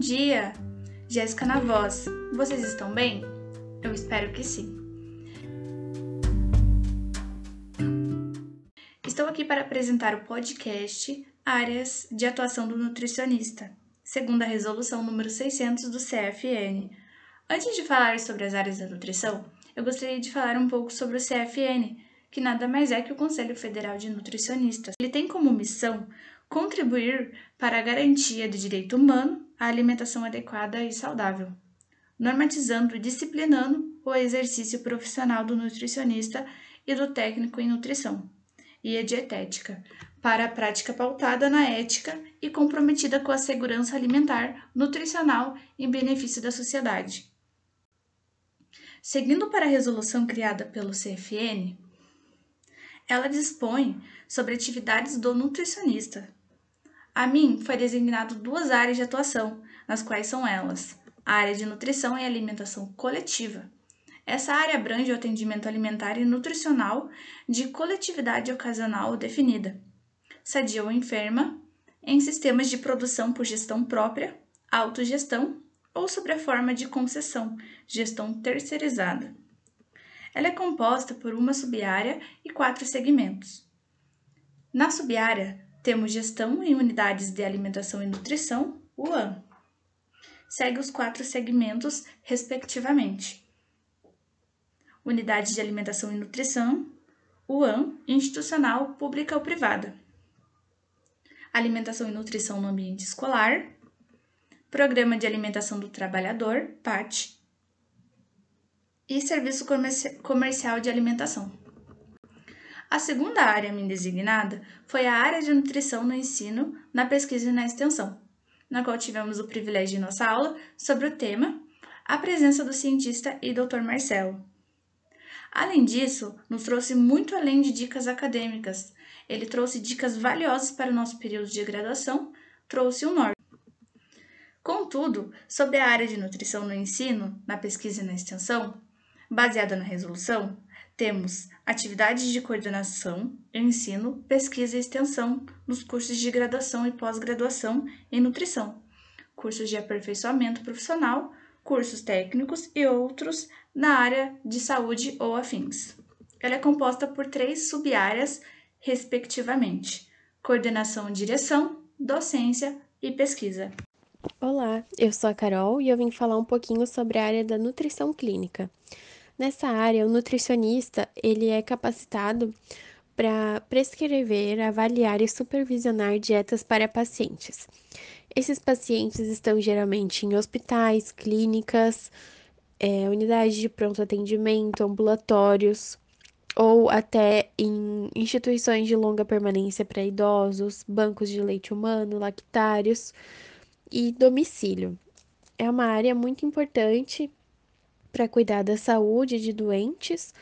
dia! Jéssica na voz. Vocês estão bem? Eu espero que sim. Estou aqui para apresentar o podcast Áreas de Atuação do Nutricionista, segundo a resolução número 600 do CFN. Antes de falar sobre as áreas da nutrição, eu gostaria de falar um pouco sobre o CFN, que nada mais é que o Conselho Federal de Nutricionistas. Ele tem como missão contribuir para a garantia do direito humano à alimentação adequada e saudável, normatizando e disciplinando o exercício profissional do nutricionista e do técnico em nutrição e a dietética, para a prática pautada na ética e comprometida com a segurança alimentar, nutricional em benefício da sociedade. Seguindo para a resolução criada pelo CFN, ela dispõe sobre atividades do nutricionista, a mim foi designado duas áreas de atuação, nas quais são elas: a área de nutrição e alimentação coletiva. Essa área abrange o atendimento alimentar e nutricional de coletividade ocasional definida, sadia ou enferma, em sistemas de produção por gestão própria, autogestão ou sob a forma de concessão, gestão terceirizada. Ela é composta por uma subárea e quatro segmentos. Na subárea, temos Gestão em Unidades de Alimentação e Nutrição, UAN. Segue os quatro segmentos, respectivamente. Unidade de Alimentação e Nutrição, UAN, institucional, pública ou privada. Alimentação e Nutrição no Ambiente Escolar, Programa de Alimentação do Trabalhador, PAT, e Serviço Comercial de Alimentação. A segunda área mim designada foi a área de nutrição no ensino, na pesquisa e na extensão, na qual tivemos o privilégio de nossa aula sobre o tema a presença do cientista e Dr. Marcelo. Além disso, nos trouxe muito além de dicas acadêmicas. Ele trouxe dicas valiosas para o nosso período de graduação, trouxe o norte. Contudo, sobre a área de nutrição no ensino, na pesquisa e na extensão, baseada na resolução, temos atividades de coordenação, ensino, pesquisa e extensão nos cursos de graduação e pós-graduação em nutrição, cursos de aperfeiçoamento profissional, cursos técnicos e outros na área de saúde ou afins. Ela é composta por três sub-áreas, respectivamente: coordenação e direção, docência e pesquisa. Olá, eu sou a Carol e eu vim falar um pouquinho sobre a área da nutrição clínica. Nessa área, o nutricionista ele é capacitado para prescrever, avaliar e supervisionar dietas para pacientes. Esses pacientes estão geralmente em hospitais, clínicas, é, unidades de pronto atendimento, ambulatórios ou até em instituições de longa permanência para idosos, bancos de leite humano, lactários e domicílio. É uma área muito importante para cuidar da saúde de doentes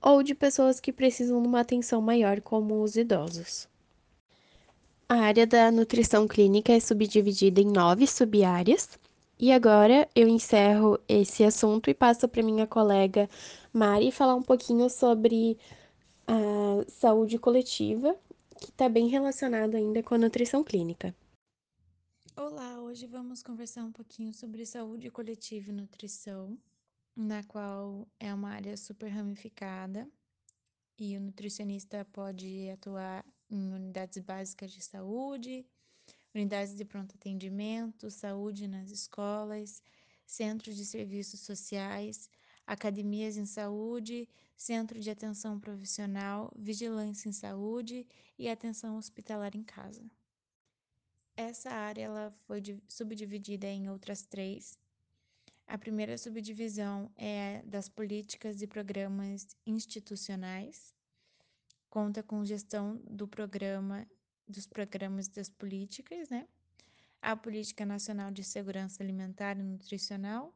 ou de pessoas que precisam de uma atenção maior, como os idosos. A área da nutrição clínica é subdividida em nove sub-áreas. E agora eu encerro esse assunto e passo para minha colega Mari falar um pouquinho sobre a saúde coletiva, que está bem relacionado ainda com a nutrição clínica. Olá, hoje vamos conversar um pouquinho sobre saúde coletiva e nutrição na qual é uma área super ramificada e o nutricionista pode atuar em unidades básicas de saúde, unidades de pronto atendimento, saúde nas escolas, centros de serviços sociais, academias em saúde, centro de atenção profissional, vigilância em saúde e atenção hospitalar em casa. Essa área ela foi subdividida em outras três, a primeira subdivisão é das políticas e programas institucionais. Conta com gestão do programa, dos programas das políticas, né? A Política Nacional de Segurança Alimentar e Nutricional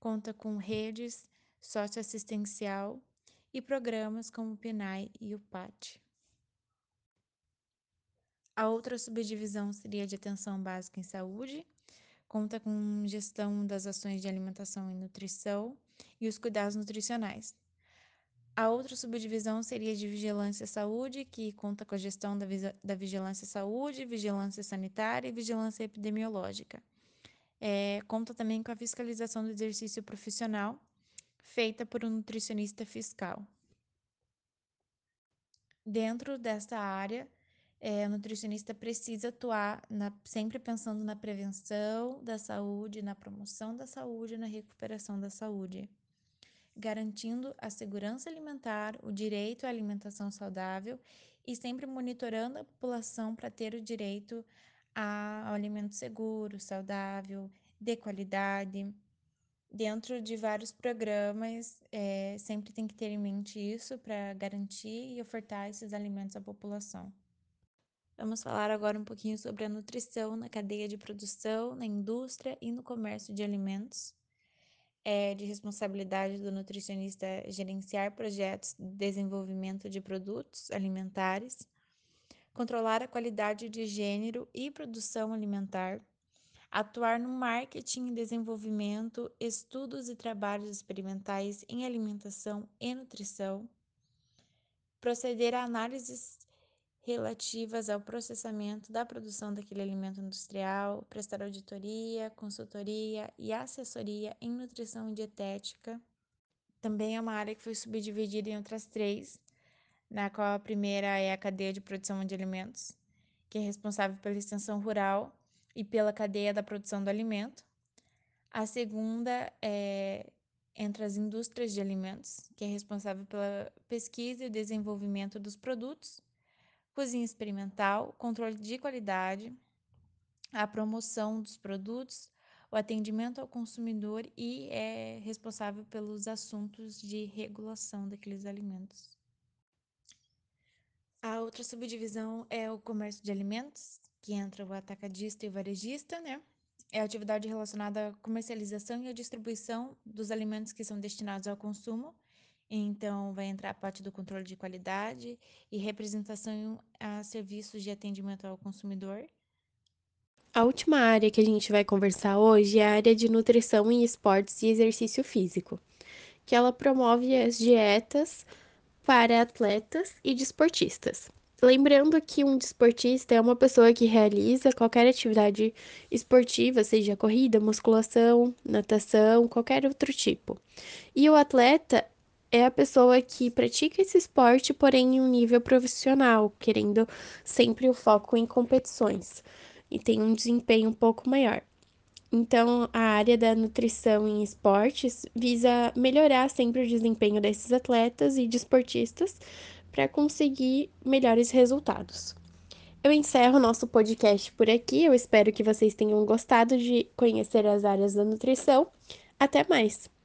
conta com redes socioassistencial e programas como o PNAE e o PAT. A outra subdivisão seria de atenção básica em saúde, conta com gestão das ações de alimentação e nutrição e os cuidados nutricionais. A outra subdivisão seria de vigilância saúde, que conta com a gestão da, da vigilância saúde, vigilância sanitária e vigilância epidemiológica. é, conta também com a fiscalização do exercício profissional, feita por um nutricionista fiscal. Dentro desta área, é, o nutricionista precisa atuar na, sempre pensando na prevenção da saúde, na promoção da saúde na recuperação da saúde, garantindo a segurança alimentar, o direito à alimentação saudável e sempre monitorando a população para ter o direito ao alimento seguro, saudável, de qualidade. Dentro de vários programas, é, sempre tem que ter em mente isso para garantir e ofertar esses alimentos à população. Vamos falar agora um pouquinho sobre a nutrição na cadeia de produção, na indústria e no comércio de alimentos. É de responsabilidade do nutricionista gerenciar projetos de desenvolvimento de produtos alimentares, controlar a qualidade de gênero e produção alimentar, atuar no marketing e desenvolvimento, estudos e trabalhos experimentais em alimentação e nutrição, proceder a análises relativas ao processamento da produção daquele alimento industrial, prestar auditoria, consultoria e assessoria em nutrição e dietética. Também é uma área que foi subdividida em outras três, na qual a primeira é a cadeia de produção de alimentos, que é responsável pela extensão rural e pela cadeia da produção do alimento. A segunda é entre as indústrias de alimentos, que é responsável pela pesquisa e desenvolvimento dos produtos cozinha experimental, controle de qualidade, a promoção dos produtos, o atendimento ao consumidor e é responsável pelos assuntos de regulação daqueles alimentos. A outra subdivisão é o comércio de alimentos, que entra o atacadista e o varejista, né? É a atividade relacionada à comercialização e à distribuição dos alimentos que são destinados ao consumo então, vai entrar a parte do controle de qualidade e representação a serviços de atendimento ao consumidor. A última área que a gente vai conversar hoje é a área de nutrição em esportes e exercício físico, que ela promove as dietas para atletas e desportistas. Lembrando que um desportista é uma pessoa que realiza qualquer atividade esportiva, seja corrida, musculação, natação, qualquer outro tipo. E o atleta é a pessoa que pratica esse esporte, porém em um nível profissional, querendo sempre o foco em competições e tem um desempenho um pouco maior. Então, a área da nutrição em esportes visa melhorar sempre o desempenho desses atletas e desportistas para conseguir melhores resultados. Eu encerro nosso podcast por aqui. Eu espero que vocês tenham gostado de conhecer as áreas da nutrição. Até mais!